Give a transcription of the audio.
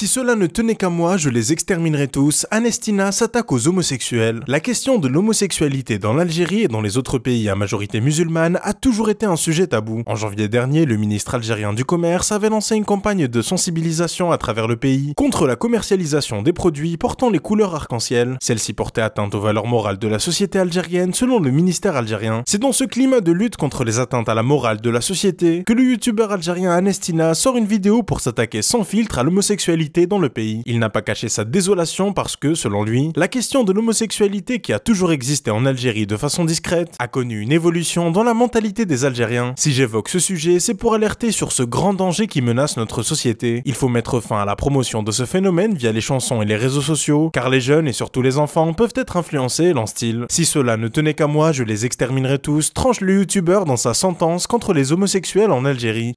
Si cela ne tenait qu'à moi, je les exterminerais tous. Anestina s'attaque aux homosexuels. La question de l'homosexualité dans l'Algérie et dans les autres pays à majorité musulmane a toujours été un sujet tabou. En janvier dernier, le ministre algérien du Commerce avait lancé une campagne de sensibilisation à travers le pays contre la commercialisation des produits portant les couleurs arc-en-ciel. Celle-ci portait atteinte aux valeurs morales de la société algérienne selon le ministère algérien. C'est dans ce climat de lutte contre les atteintes à la morale de la société que le youtubeur algérien Anestina sort une vidéo pour s'attaquer sans filtre à l'homosexualité dans le pays. Il n'a pas caché sa désolation parce que, selon lui, la question de l'homosexualité qui a toujours existé en Algérie de façon discrète a connu une évolution dans la mentalité des Algériens. Si j'évoque ce sujet, c'est pour alerter sur ce grand danger qui menace notre société. Il faut mettre fin à la promotion de ce phénomène via les chansons et les réseaux sociaux, car les jeunes et surtout les enfants peuvent être influencés style. Si cela ne tenait qu'à moi, je les exterminerais tous, tranche le youtubeur dans sa sentence contre les homosexuels en Algérie.